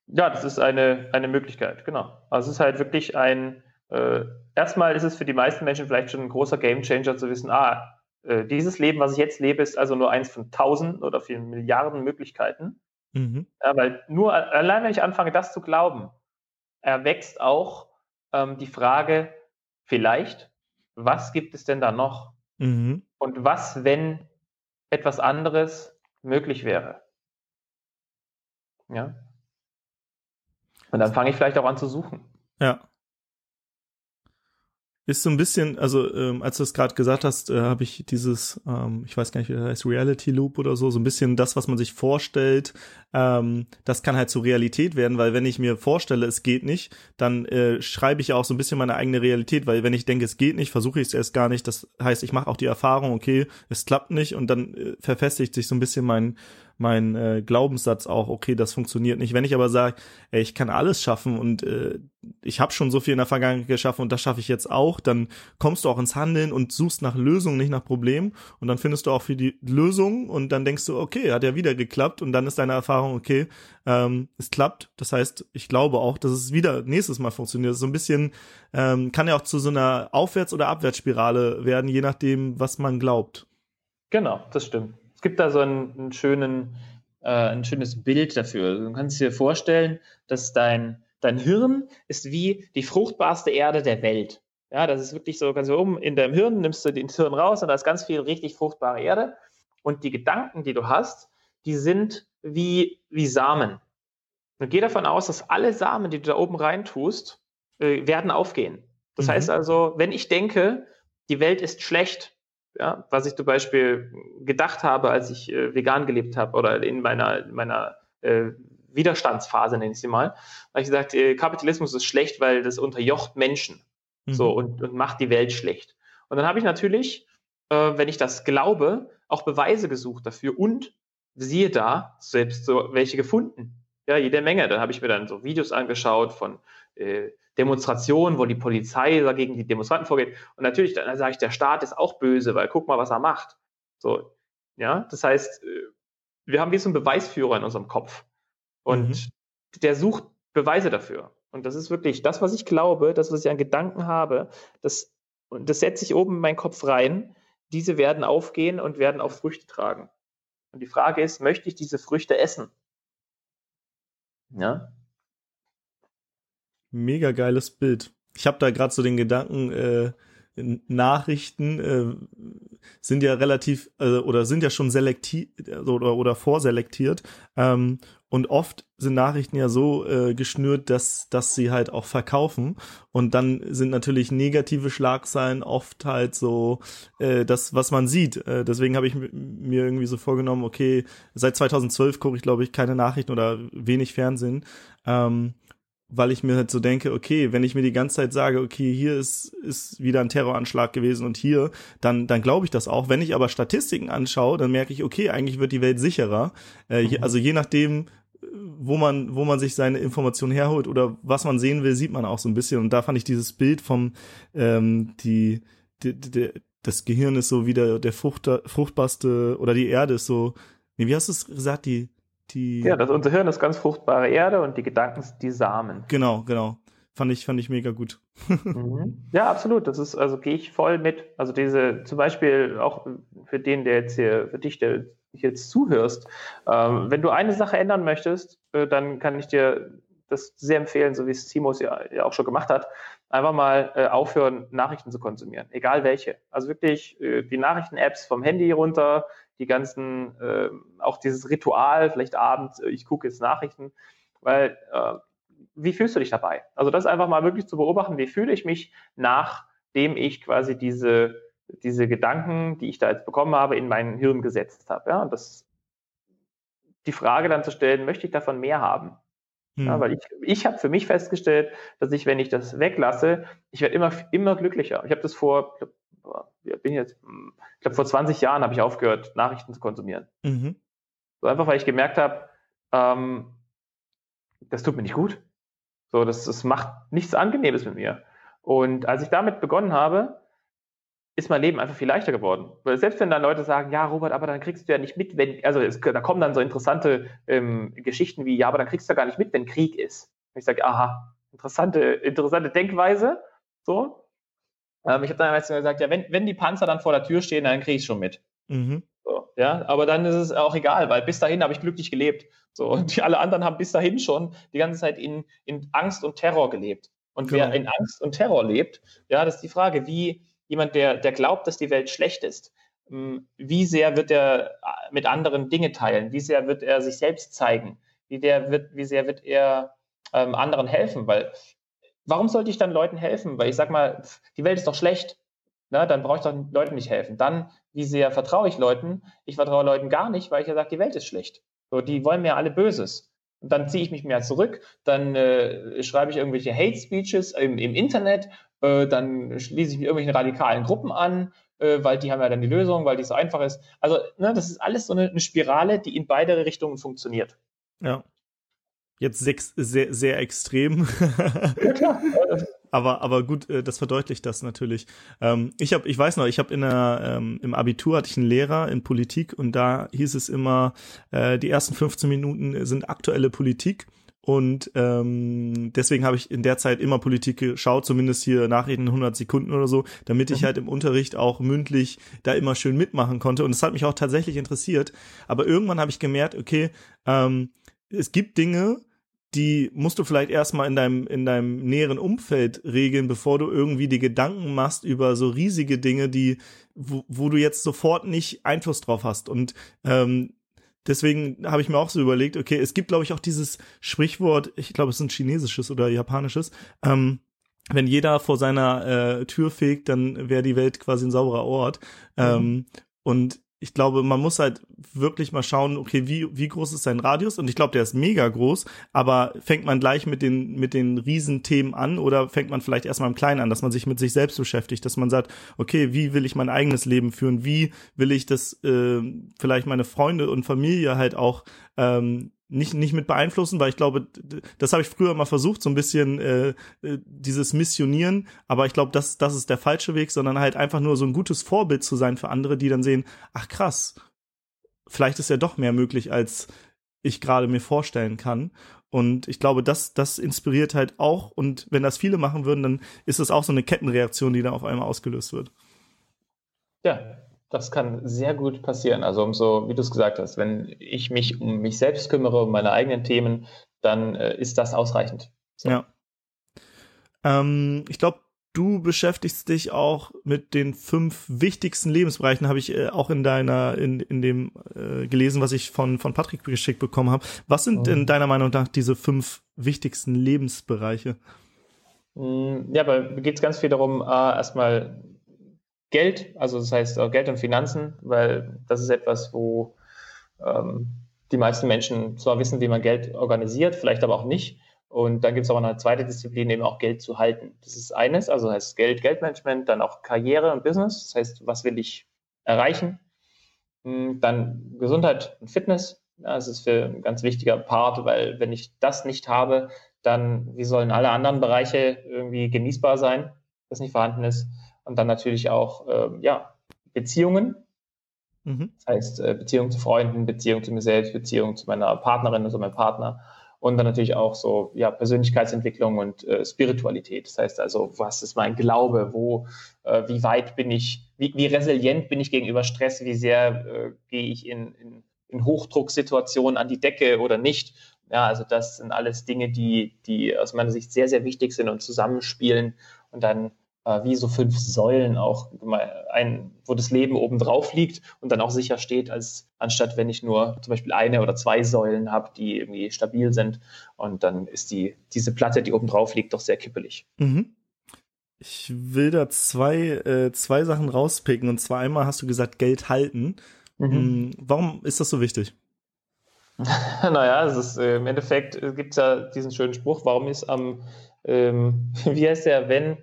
ja, das ist eine, eine Möglichkeit, genau. Also es ist halt wirklich ein, äh, erstmal ist es für die meisten Menschen vielleicht schon ein großer Gamechanger zu wissen, ah, äh, dieses Leben, was ich jetzt lebe, ist also nur eins von tausend oder vielen Milliarden Möglichkeiten. Mhm. Ja, weil nur allein, wenn ich anfange, das zu glauben, erwächst auch ähm, die Frage, vielleicht, was gibt es denn da noch? Mhm. Und was, wenn etwas anderes möglich wäre? Ja. Und dann fange ich vielleicht auch an zu suchen. Ja ist so ein bisschen, also ähm, als du es gerade gesagt hast, äh, habe ich dieses, ähm, ich weiß gar nicht, wie das heißt, Reality Loop oder so, so ein bisschen das, was man sich vorstellt, ähm, das kann halt zur Realität werden, weil wenn ich mir vorstelle, es geht nicht, dann äh, schreibe ich auch so ein bisschen meine eigene Realität, weil wenn ich denke, es geht nicht, versuche ich es erst gar nicht. Das heißt, ich mache auch die Erfahrung, okay, es klappt nicht und dann äh, verfestigt sich so ein bisschen mein mein äh, Glaubenssatz auch, okay, das funktioniert nicht. Wenn ich aber sage, ey, ich kann alles schaffen und äh, ich habe schon so viel in der Vergangenheit geschaffen und das schaffe ich jetzt auch, dann kommst du auch ins Handeln und suchst nach Lösungen, nicht nach Problemen und dann findest du auch für die Lösung und dann denkst du, okay, hat ja wieder geklappt und dann ist deine Erfahrung, okay, ähm, es klappt. Das heißt, ich glaube auch, dass es wieder nächstes Mal funktioniert. So ein bisschen ähm, kann ja auch zu so einer Aufwärts- oder Abwärtsspirale werden, je nachdem, was man glaubt. Genau, das stimmt. Es gibt da so einen, einen schönen, äh, ein schönes Bild dafür. Du kannst dir vorstellen, dass dein, dein Hirn ist wie die fruchtbarste Erde der Welt. Ja, das ist wirklich so, ganz oben in deinem Hirn nimmst du den Hirn raus und da ist ganz viel richtig fruchtbare Erde. Und die Gedanken, die du hast, die sind wie, wie Samen. Und geh davon aus, dass alle Samen, die du da oben reintust, äh, werden aufgehen. Das mhm. heißt also, wenn ich denke, die Welt ist schlecht, ja, was ich zum Beispiel gedacht habe, als ich äh, vegan gelebt habe oder in meiner, meiner äh, Widerstandsphase, nenne ich sie mal, habe ich gesagt, äh, Kapitalismus ist schlecht, weil das unterjocht Menschen mhm. so und, und macht die Welt schlecht. Und dann habe ich natürlich, äh, wenn ich das glaube, auch Beweise gesucht dafür und siehe da, selbst so welche gefunden. Ja, jede Menge. Dann habe ich mir dann so Videos angeschaut von äh, Demonstrationen, wo die Polizei gegen die Demonstranten vorgeht. Und natürlich, dann sage ich, der Staat ist auch böse, weil guck mal, was er macht. So, ja, das heißt, äh, wir haben wie so einen Beweisführer in unserem Kopf. Und mhm. der sucht Beweise dafür. Und das ist wirklich das, was ich glaube, das, was ich an Gedanken habe, das, und das setze ich oben in meinen Kopf rein. Diese werden aufgehen und werden auch Früchte tragen. Und die Frage ist, möchte ich diese Früchte essen? Ja, mega geiles Bild. Ich habe da gerade so den Gedanken, äh, Nachrichten äh, sind ja relativ äh, oder sind ja schon selektiert oder, oder vorselektiert ähm, und oft sind Nachrichten ja so äh, geschnürt, dass dass sie halt auch verkaufen und dann sind natürlich negative Schlagzeilen oft halt so äh, das was man sieht. Äh, deswegen habe ich mir irgendwie so vorgenommen, okay, seit 2012 gucke ich glaube ich keine Nachrichten oder wenig Fernsehen. Ähm, weil ich mir halt so denke, okay, wenn ich mir die ganze Zeit sage, okay, hier ist, ist wieder ein Terroranschlag gewesen und hier, dann, dann glaube ich das auch. Wenn ich aber Statistiken anschaue, dann merke ich, okay, eigentlich wird die Welt sicherer. Äh, mhm. Also je nachdem, wo man, wo man sich seine Informationen herholt oder was man sehen will, sieht man auch so ein bisschen. Und da fand ich dieses Bild vom, ähm, die, die, die das Gehirn ist so wieder der Fruchter, fruchtbarste oder die Erde ist so, nee, wie hast du es gesagt, die, die. Ja, das, unser Hirn ist ganz fruchtbare Erde und die Gedanken sind die Samen. Genau, genau. Fand ich, fand ich mega gut. mhm. Ja, absolut. Das ist, also gehe ich voll mit. Also diese, zum Beispiel auch für den, der jetzt hier, für dich, der jetzt zuhörst, ähm, wenn du eine Sache ändern möchtest, äh, dann kann ich dir das sehr empfehlen, so wie es Simos ja, ja auch schon gemacht hat, einfach mal äh, aufhören, Nachrichten zu konsumieren, egal welche. Also wirklich äh, die Nachrichten-Apps vom Handy runter, die ganzen, äh, auch dieses Ritual, vielleicht abends, äh, ich gucke jetzt Nachrichten, weil äh, wie fühlst du dich dabei? Also das einfach mal wirklich zu beobachten, wie fühle ich mich, nachdem ich quasi diese, diese Gedanken, die ich da jetzt bekommen habe, in mein Hirn gesetzt habe. Ja? Und das, die Frage dann zu stellen, möchte ich davon mehr haben? Hm. Ja, weil ich, ich habe für mich festgestellt, dass ich, wenn ich das weglasse, ich werde immer, immer glücklicher. Ich habe das vor, ich bin jetzt, hm, ich glaube, vor 20 Jahren habe ich aufgehört, Nachrichten zu konsumieren. Mhm. So einfach, weil ich gemerkt habe, ähm, das tut mir nicht gut. So, das, das macht nichts Angenehmes mit mir. Und als ich damit begonnen habe, ist mein Leben einfach viel leichter geworden. Weil selbst wenn dann Leute sagen, ja, Robert, aber dann kriegst du ja nicht mit, wenn, also es, da kommen dann so interessante ähm, Geschichten wie, ja, aber dann kriegst du ja gar nicht mit, wenn Krieg ist. Und ich sage, aha, interessante, interessante Denkweise. So. Ähm, ich habe dann meistens gesagt, ja, wenn, wenn die Panzer dann vor der Tür stehen, dann krieg ich schon mit. Mhm. Ja, aber dann ist es auch egal, weil bis dahin habe ich glücklich gelebt. So, und die, alle anderen haben bis dahin schon die ganze Zeit in, in Angst und Terror gelebt. Und genau. wer in Angst und Terror lebt, ja, das ist die Frage, wie jemand, der, der glaubt, dass die Welt schlecht ist, hm, wie sehr wird er äh, mit anderen Dinge teilen? Wie sehr wird er sich selbst zeigen? Wie, der wird, wie sehr wird er ähm, anderen helfen? Weil, warum sollte ich dann Leuten helfen? Weil ich sag mal, die Welt ist doch schlecht. Na, dann brauche ich doch Leuten nicht helfen. Dann, wie sehr vertraue ich Leuten? Ich vertraue Leuten gar nicht, weil ich ja sage, die Welt ist schlecht. So, die wollen mir alle Böses. Und dann ziehe ich mich mehr zurück, dann äh, schreibe ich irgendwelche Hate Speeches im, im Internet, äh, dann schließe ich mich irgendwelchen radikalen Gruppen an, äh, weil die haben ja dann die Lösung, weil die so einfach ist. Also, ne, das ist alles so eine, eine Spirale, die in beide Richtungen funktioniert. Ja. Jetzt sechs, sehr, sehr extrem. ja, klar. aber, aber gut, äh, das verdeutlicht das natürlich. Ähm, ich habe, ich weiß noch, ich habe in der, ähm, im Abitur hatte ich einen Lehrer in Politik und da hieß es immer, äh, die ersten 15 Minuten sind aktuelle Politik. Und ähm, deswegen habe ich in der Zeit immer Politik geschaut, zumindest hier Nachrichten 100 Sekunden oder so, damit ich mhm. halt im Unterricht auch mündlich da immer schön mitmachen konnte. Und es hat mich auch tatsächlich interessiert. Aber irgendwann habe ich gemerkt, okay, ähm, es gibt Dinge, die musst du vielleicht erstmal in deinem, in deinem näheren Umfeld regeln, bevor du irgendwie die Gedanken machst über so riesige Dinge, die, wo, wo du jetzt sofort nicht Einfluss drauf hast. Und ähm, deswegen habe ich mir auch so überlegt, okay, es gibt, glaube ich, auch dieses Sprichwort, ich glaube, es ist ein chinesisches oder japanisches, ähm, wenn jeder vor seiner äh, Tür fegt, dann wäre die Welt quasi ein sauberer Ort. Mhm. Ähm, und ich glaube, man muss halt wirklich mal schauen, okay, wie, wie groß ist sein Radius? Und ich glaube, der ist mega groß, aber fängt man gleich mit den, mit den Riesenthemen an oder fängt man vielleicht erstmal im Kleinen an, dass man sich mit sich selbst beschäftigt, dass man sagt, okay, wie will ich mein eigenes Leben führen? Wie will ich das äh, vielleicht meine Freunde und Familie halt auch ähm, nicht, nicht mit beeinflussen, weil ich glaube, das habe ich früher mal versucht, so ein bisschen äh, äh, dieses Missionieren, aber ich glaube, das, das ist der falsche Weg, sondern halt einfach nur so ein gutes Vorbild zu sein für andere, die dann sehen, ach krass, vielleicht ist ja doch mehr möglich, als ich gerade mir vorstellen kann. Und ich glaube, das, das inspiriert halt auch. Und wenn das viele machen würden, dann ist das auch so eine Kettenreaktion, die da auf einmal ausgelöst wird. Ja, das kann sehr gut passieren. Also umso, wie du es gesagt hast, wenn ich mich um mich selbst kümmere, um meine eigenen Themen, dann äh, ist das ausreichend. So. Ja. Ähm, ich glaube, du beschäftigst dich auch mit den fünf wichtigsten Lebensbereichen, habe ich äh, auch in deiner, in, in dem äh, gelesen, was ich von, von Patrick geschickt bekommen habe. Was sind oh. deiner Meinung nach diese fünf wichtigsten Lebensbereiche? Mm, ja, aber geht es ganz viel darum, äh, erstmal Geld, also das heißt Geld und Finanzen, weil das ist etwas, wo ähm, die meisten Menschen zwar wissen, wie man Geld organisiert, vielleicht aber auch nicht. Und dann gibt es auch eine zweite Disziplin, eben auch Geld zu halten. Das ist eines, also heißt Geld, Geldmanagement, dann auch Karriere und Business. Das heißt, was will ich erreichen? Hm, dann Gesundheit und Fitness. das ist für ein ganz wichtiger Part, weil wenn ich das nicht habe, dann wie sollen alle anderen Bereiche irgendwie genießbar sein, das nicht vorhanden ist. Und dann natürlich auch, äh, ja, Beziehungen. Mhm. Das heißt, äh, Beziehung zu Freunden, Beziehung zu mir selbst, Beziehung zu meiner Partnerin, also meinem Partner. Und dann natürlich auch so, ja, Persönlichkeitsentwicklung und äh, Spiritualität. Das heißt also, was ist mein Glaube? Wo, äh, wie weit bin ich, wie, wie resilient bin ich gegenüber Stress? Wie sehr äh, gehe ich in, in, in Hochdrucksituationen an die Decke oder nicht? Ja, also das sind alles Dinge, die, die aus meiner Sicht sehr, sehr wichtig sind und zusammenspielen und dann wie so fünf Säulen auch, ein, wo das Leben oben drauf liegt und dann auch sicher steht, als anstatt wenn ich nur zum Beispiel eine oder zwei Säulen habe, die irgendwie stabil sind und dann ist die, diese Platte, die oben drauf liegt, doch sehr kippelig. Mhm. Ich will da zwei, äh, zwei Sachen rauspicken und zwar einmal hast du gesagt, Geld halten. Mhm. Hm, warum ist das so wichtig? naja, es ist, äh, im Endeffekt äh, gibt es ja diesen schönen Spruch, warum ist am, ähm, wie heißt der, wenn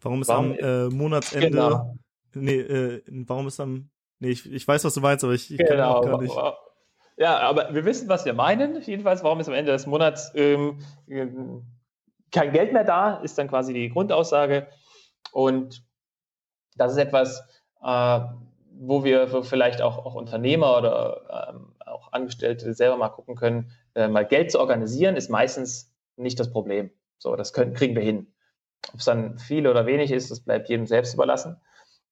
Warum ist warum, am äh, Monatsende. Genau. Nee, äh, warum ist am. Nee, ich, ich weiß, was du meinst, aber ich, ich genau, kann auch gar nicht. Ja, aber wir wissen, was wir meinen. Jedenfalls, warum ist am Ende des Monats ähm, kein Geld mehr da, ist dann quasi die Grundaussage. Und das ist etwas, äh, wo wir vielleicht auch, auch Unternehmer oder ähm, auch Angestellte selber mal gucken können. Äh, mal Geld zu organisieren ist meistens nicht das Problem. So, das können, kriegen wir hin. Ob es dann viel oder wenig ist, das bleibt jedem selbst überlassen.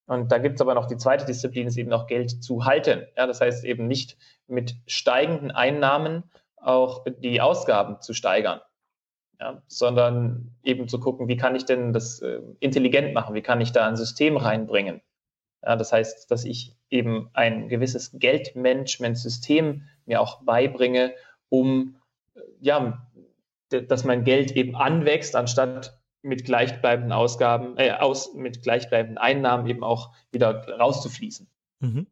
Und da gibt es aber noch die zweite Disziplin, ist eben noch Geld zu halten. Ja, das heißt eben nicht mit steigenden Einnahmen auch die Ausgaben zu steigern, ja, sondern eben zu gucken, wie kann ich denn das äh, intelligent machen, wie kann ich da ein System reinbringen. Ja, das heißt, dass ich eben ein gewisses Geldmanagement-System mir auch beibringe, um äh, ja, dass mein Geld eben anwächst, anstatt mit gleichbleibenden Ausgaben, äh, aus, mit gleichbleibenden Einnahmen eben auch wieder rauszufließen. Mhm.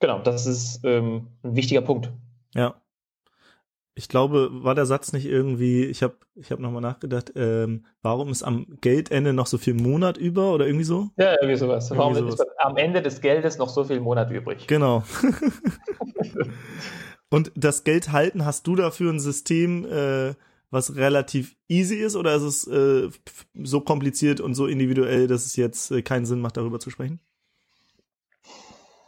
Genau, das ist ähm, ein wichtiger Punkt. Ja. Ich glaube, war der Satz nicht irgendwie, ich habe ich hab nochmal nachgedacht, ähm, warum ist am Geldende noch so viel Monat über oder irgendwie so? Ja, irgendwie sowas. Irgendwie warum sowas. ist am Ende des Geldes noch so viel Monat übrig? Genau. Und das Geld halten, hast du dafür ein System, äh, was relativ easy ist oder ist es äh, so kompliziert und so individuell, dass es jetzt äh, keinen Sinn macht, darüber zu sprechen?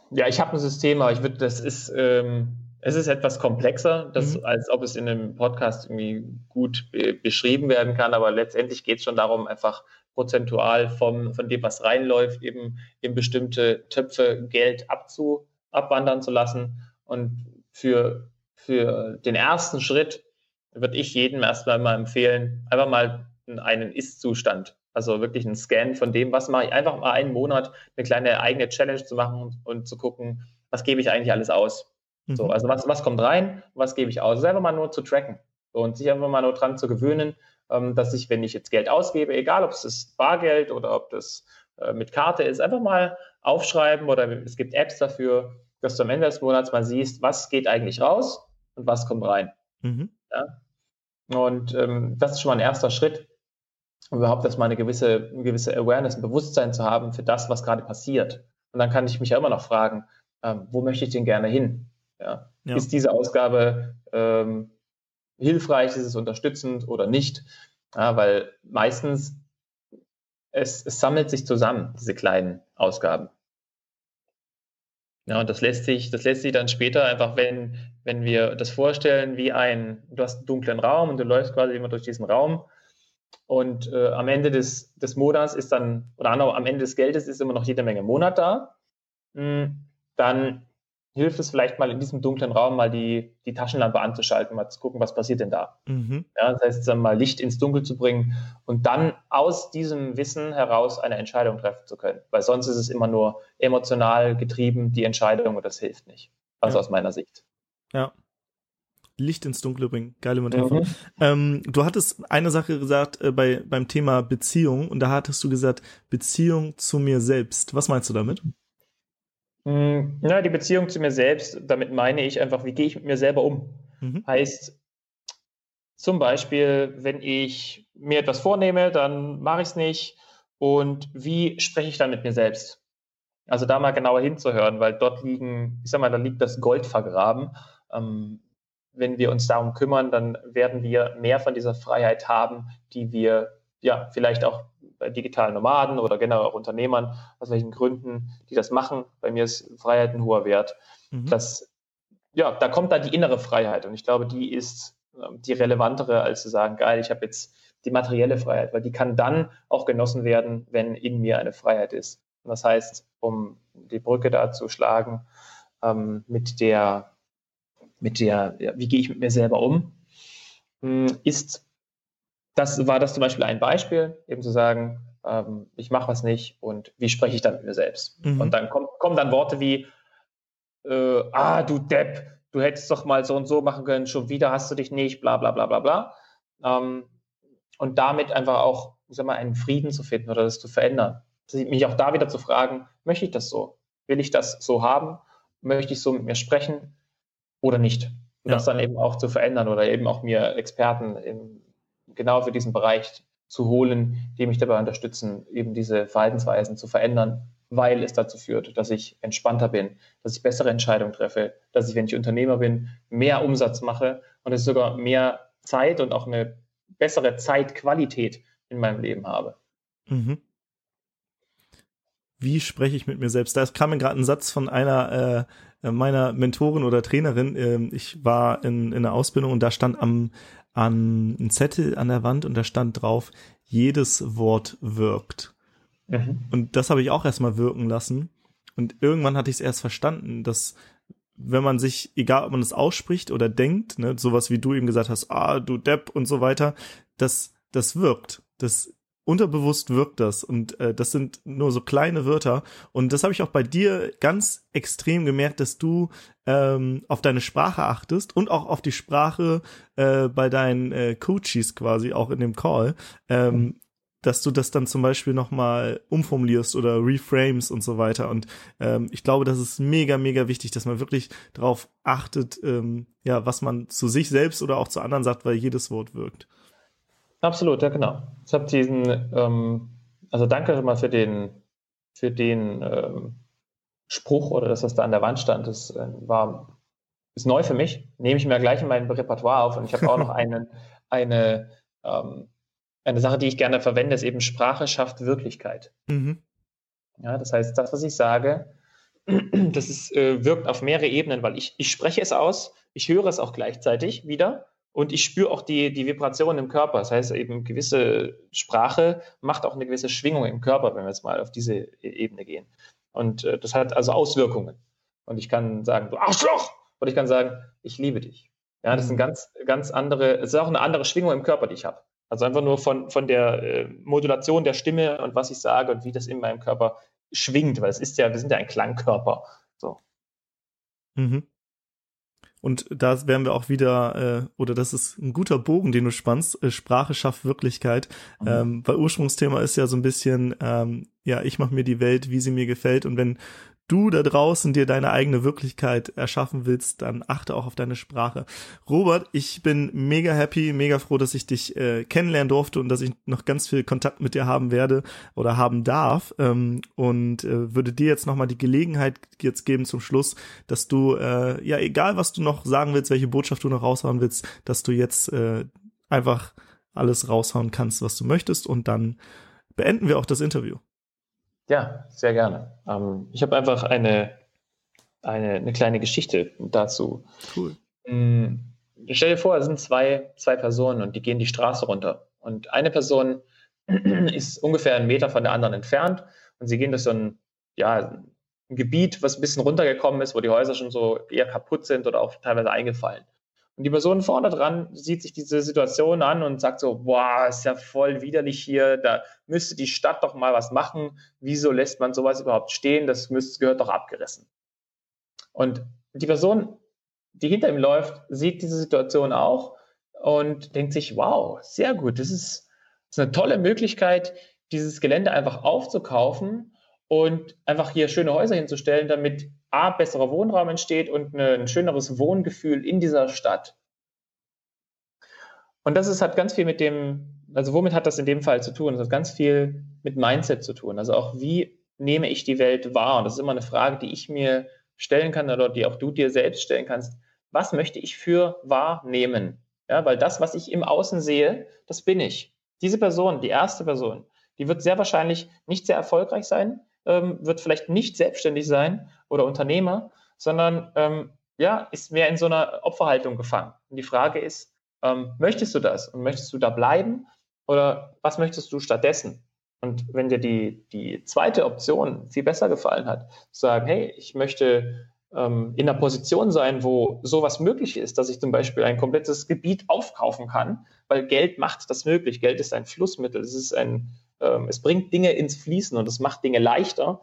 Ja, ich habe ein System, aber ich würde, das ist, ähm, es ist etwas komplexer, das, mhm. als ob es in einem Podcast irgendwie gut be beschrieben werden kann, aber letztendlich geht es schon darum, einfach prozentual vom, von dem, was reinläuft, eben in bestimmte Töpfe Geld abzu, abwandern zu lassen. Und für, für den ersten Schritt würde ich jedem erstmal mal empfehlen, einfach mal einen Ist-Zustand, also wirklich einen Scan von dem, was mache ich, einfach mal einen Monat eine kleine eigene Challenge zu machen und, zu gucken, was gebe ich eigentlich alles aus. Mhm. So, also was, was kommt rein, was gebe ich aus. Einfach mal nur zu tracken und sich einfach mal nur dran zu gewöhnen, ähm, dass ich, wenn ich jetzt Geld ausgebe, egal ob es das Bargeld oder ob das äh, mit Karte ist, einfach mal aufschreiben oder es gibt Apps dafür, dass du am Ende des Monats mal siehst, was geht eigentlich raus und was kommt rein. Mhm. Ja? Und ähm, das ist schon mal ein erster Schritt, um überhaupt erstmal eine gewisse, eine gewisse Awareness, ein Bewusstsein zu haben für das, was gerade passiert. Und dann kann ich mich ja immer noch fragen, ähm, wo möchte ich denn gerne hin? Ja? ja. Ist diese Ausgabe ähm, hilfreich, ist es unterstützend oder nicht? Ja, weil meistens es, es sammelt sich zusammen, diese kleinen Ausgaben. Ja, und das lässt sich, das lässt sich dann später einfach, wenn, wenn wir das vorstellen, wie ein, du hast einen dunklen Raum und du läufst quasi immer durch diesen Raum. Und äh, am Ende des, des Monats ist dann, oder am Ende des Geldes ist immer noch jede Menge Monat da, hm, dann hilft es vielleicht mal in diesem dunklen Raum mal die, die Taschenlampe anzuschalten, mal zu gucken, was passiert denn da. Mhm. Ja, das heißt, dann mal Licht ins Dunkel zu bringen und dann aus diesem Wissen heraus eine Entscheidung treffen zu können. Weil sonst ist es immer nur emotional getrieben, die Entscheidung und das hilft nicht. Also ja. aus meiner Sicht. Ja. Licht ins Dunkle bringen. Geile Metapher. Mhm. Ähm, du hattest eine Sache gesagt äh, bei, beim Thema Beziehung und da hattest du gesagt, Beziehung zu mir selbst. Was meinst du damit? Hm, ja, die Beziehung zu mir selbst, damit meine ich einfach, wie gehe ich mit mir selber um? Mhm. Heißt, zum Beispiel, wenn ich mir etwas vornehme, dann mache ich es nicht. Und wie spreche ich dann mit mir selbst? Also da mal genauer hinzuhören, weil dort liegen, ich sag mal, da liegt das Gold vergraben. Ähm, wenn wir uns darum kümmern, dann werden wir mehr von dieser Freiheit haben, die wir ja vielleicht auch digitalen Nomaden oder generell auch Unternehmern, aus welchen Gründen die das machen. Bei mir ist Freiheit ein hoher Wert. Mhm. Das, ja, da kommt dann die innere Freiheit und ich glaube, die ist ähm, die relevantere, als zu sagen, geil, ich habe jetzt die materielle Freiheit, weil die kann dann auch genossen werden, wenn in mir eine Freiheit ist. Und das heißt, um die Brücke da zu schlagen, ähm, mit der, mit der, ja, wie gehe ich mit mir selber um, hm, ist das war das zum Beispiel ein Beispiel, eben zu sagen, ähm, ich mache was nicht und wie spreche ich dann mit mir selbst? Mhm. Und dann kommt, kommen dann Worte wie, äh, ah, du Depp, du hättest doch mal so und so machen können, schon wieder hast du dich nicht, bla bla bla bla bla. Ähm, und damit einfach auch, ich sag mal, einen Frieden zu finden oder das zu verändern. Mich auch da wieder zu fragen, möchte ich das so? Will ich das so haben? Möchte ich so mit mir sprechen oder nicht? Und ja. das dann eben auch zu verändern oder eben auch mir Experten im genau für diesen Bereich zu holen, die mich dabei unterstützen, eben diese Verhaltensweisen zu verändern, weil es dazu führt, dass ich entspannter bin, dass ich bessere Entscheidungen treffe, dass ich, wenn ich Unternehmer bin, mehr Umsatz mache und ich sogar mehr Zeit und auch eine bessere Zeitqualität in meinem Leben habe. Mhm. Wie spreche ich mit mir selbst? Da kam mir gerade ein Satz von einer äh, meiner Mentorin oder Trainerin. Ähm, ich war in, in der Ausbildung und da stand am an ein Zettel an der Wand und da stand drauf, jedes Wort wirkt. Mhm. Und das habe ich auch erstmal wirken lassen. Und irgendwann hatte ich es erst verstanden, dass wenn man sich, egal ob man es ausspricht oder denkt, ne, sowas wie du eben gesagt hast, ah, du Depp und so weiter, das, das wirkt. Das unterbewusst wirkt das und äh, das sind nur so kleine Wörter und das habe ich auch bei dir ganz extrem gemerkt, dass du ähm, auf deine Sprache achtest und auch auf die Sprache äh, bei deinen äh, Coaches quasi auch in dem Call, ähm, dass du das dann zum Beispiel nochmal umformulierst oder reframes und so weiter. Und ähm, ich glaube, das ist mega, mega wichtig, dass man wirklich darauf achtet, ähm, ja, was man zu sich selbst oder auch zu anderen sagt, weil jedes Wort wirkt. Absolut, ja genau. Ich habe diesen, ähm, also danke mal für den, für den ähm, Spruch oder das, was da an der Wand stand. Das äh, war ist neu für mich. Nehme ich mir gleich in mein Repertoire auf und ich habe auch noch einen, eine ähm, eine Sache, die ich gerne verwende, ist eben Sprache schafft Wirklichkeit. Mhm. Ja, das heißt, das, was ich sage, das ist, äh, wirkt auf mehrere Ebenen, weil ich, ich spreche es aus, ich höre es auch gleichzeitig wieder und ich spüre auch die, die Vibration im Körper. Das heißt, eben gewisse Sprache macht auch eine gewisse Schwingung im Körper, wenn wir jetzt mal auf diese e-, Ebene gehen. Und äh, das hat also Auswirkungen. Und ich kann sagen, du Arschloch! Oder ich kann sagen, ich liebe dich. Ja, das ist ein mhm. ganz, ganz andere, es ist auch eine andere Schwingung im Körper, die ich habe. Also einfach nur von, von der äh, Modulation der Stimme und was ich sage und wie das in meinem Körper schwingt, weil es ist ja, wir sind ja ein Klangkörper. So. Mhm. Und da wären wir auch wieder, äh, oder das ist ein guter Bogen, den du spannst, äh, Sprache schafft Wirklichkeit. Mhm. Ähm, weil Ursprungsthema ist ja so ein bisschen, ähm, ja, ich mache mir die Welt, wie sie mir gefällt. Und wenn du da draußen dir deine eigene Wirklichkeit erschaffen willst, dann achte auch auf deine Sprache. Robert, ich bin mega happy, mega froh, dass ich dich äh, kennenlernen durfte und dass ich noch ganz viel Kontakt mit dir haben werde oder haben darf. Ähm, und äh, würde dir jetzt nochmal die Gelegenheit jetzt geben zum Schluss, dass du, äh, ja, egal was du noch sagen willst, welche Botschaft du noch raushauen willst, dass du jetzt äh, einfach alles raushauen kannst, was du möchtest und dann beenden wir auch das Interview. Ja, sehr gerne. Ähm, ich habe einfach eine, eine, eine kleine Geschichte dazu. Cool. Ähm, stell dir vor, es sind zwei, zwei Personen und die gehen die Straße runter. Und eine Person ist ungefähr einen Meter von der anderen entfernt und sie gehen durch so ein, ja, ein Gebiet, was ein bisschen runtergekommen ist, wo die Häuser schon so eher kaputt sind oder auch teilweise eingefallen. Und die Person vorne dran sieht sich diese Situation an und sagt so, boah, ist ja voll widerlich hier, da müsste die Stadt doch mal was machen. Wieso lässt man sowas überhaupt stehen? Das müsste, gehört doch abgerissen. Und die Person, die hinter ihm läuft, sieht diese Situation auch und denkt sich, wow, sehr gut, das ist, das ist eine tolle Möglichkeit, dieses Gelände einfach aufzukaufen und einfach hier schöne Häuser hinzustellen, damit A, besserer Wohnraum entsteht und eine, ein schöneres Wohngefühl in dieser Stadt. Und das ist, hat ganz viel mit dem, also womit hat das in dem Fall zu tun? Das hat ganz viel mit Mindset zu tun. Also auch wie nehme ich die Welt wahr? Und das ist immer eine Frage, die ich mir stellen kann oder die auch du dir selbst stellen kannst. Was möchte ich für wahrnehmen? Ja, weil das, was ich im Außen sehe, das bin ich. Diese Person, die erste Person, die wird sehr wahrscheinlich nicht sehr erfolgreich sein, ähm, wird vielleicht nicht selbstständig sein oder Unternehmer, sondern ähm, ja, ist mehr in so einer Opferhaltung gefangen. Und die Frage ist, ähm, möchtest du das und möchtest du da bleiben oder was möchtest du stattdessen? Und wenn dir die, die zweite Option viel besser gefallen hat, zu sagen, hey, ich möchte ähm, in einer Position sein, wo sowas möglich ist, dass ich zum Beispiel ein komplettes Gebiet aufkaufen kann, weil Geld macht das möglich. Geld ist ein Flussmittel, es ist ein, ähm, es bringt Dinge ins Fließen und es macht Dinge leichter,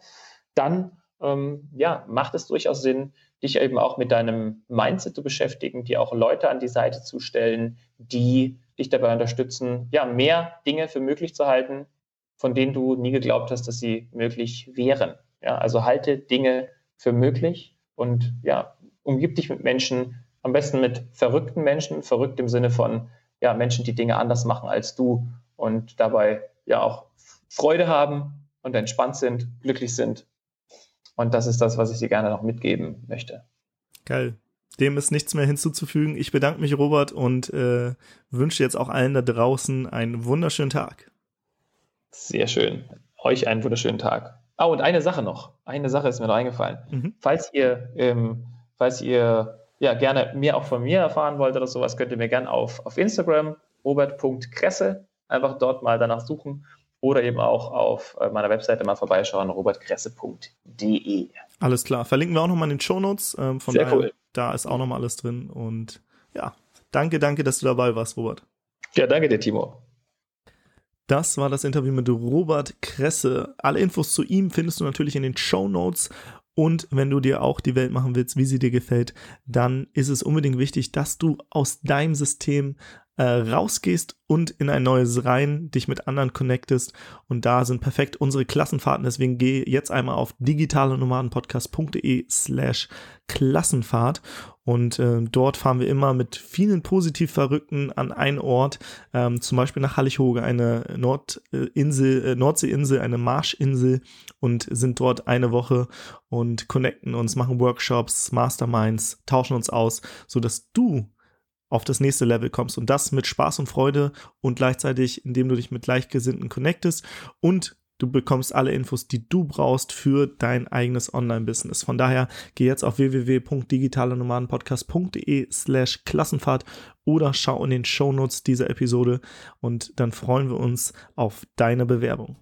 dann ähm, ja, macht es durchaus Sinn, dich eben auch mit deinem Mindset zu beschäftigen, dir auch Leute an die Seite zu stellen, die dich dabei unterstützen, ja, mehr Dinge für möglich zu halten, von denen du nie geglaubt hast, dass sie möglich wären. Ja, also halte Dinge für möglich und ja, umgib dich mit Menschen, am besten mit verrückten Menschen, verrückt im Sinne von ja, Menschen, die Dinge anders machen als du und dabei ja auch Freude haben und entspannt sind, glücklich sind. Und das ist das, was ich dir gerne noch mitgeben möchte. Geil. Dem ist nichts mehr hinzuzufügen. Ich bedanke mich, Robert, und äh, wünsche jetzt auch allen da draußen einen wunderschönen Tag. Sehr schön. Euch einen wunderschönen Tag. Oh, und eine Sache noch. Eine Sache ist mir noch eingefallen. Mhm. Falls ihr, ähm, falls ihr ja gerne mehr auch von mir erfahren wollt oder sowas, könnt ihr mir gerne auf, auf Instagram robert.kresse einfach dort mal danach suchen oder eben auch auf äh, meiner Webseite mal vorbeischauen, robertkresse.de. Alles klar. Verlinken wir auch nochmal in den Shownotes. Ähm, von Sehr daher, cool. da ist auch nochmal alles drin. Und ja, danke, danke, dass du dabei warst, Robert. Ja, danke dir, Timo. Das war das Interview mit Robert Kresse. Alle Infos zu ihm findest du natürlich in den Show Notes. Und wenn du dir auch die Welt machen willst, wie sie dir gefällt, dann ist es unbedingt wichtig, dass du aus deinem System äh, rausgehst und in ein neues rein, dich mit anderen connectest. Und da sind perfekt unsere Klassenfahrten. Deswegen geh jetzt einmal auf digitalenomadenpodcast.de slash Klassenfahrt. Und äh, dort fahren wir immer mit vielen positiv Verrückten an einen Ort, ähm, zum Beispiel nach Hallighoge, eine Nordinsel, äh, Nordseeinsel, eine Marschinsel und sind dort eine Woche und connecten uns, machen Workshops, Masterminds, tauschen uns aus, sodass du auf das nächste Level kommst und das mit Spaß und Freude und gleichzeitig, indem du dich mit Gleichgesinnten connectest und du bekommst alle Infos, die du brauchst für dein eigenes Online-Business. Von daher geh jetzt auf www.digitalenomadenpodcast.de slash Klassenfahrt oder schau in den Shownotes dieser Episode und dann freuen wir uns auf deine Bewerbung.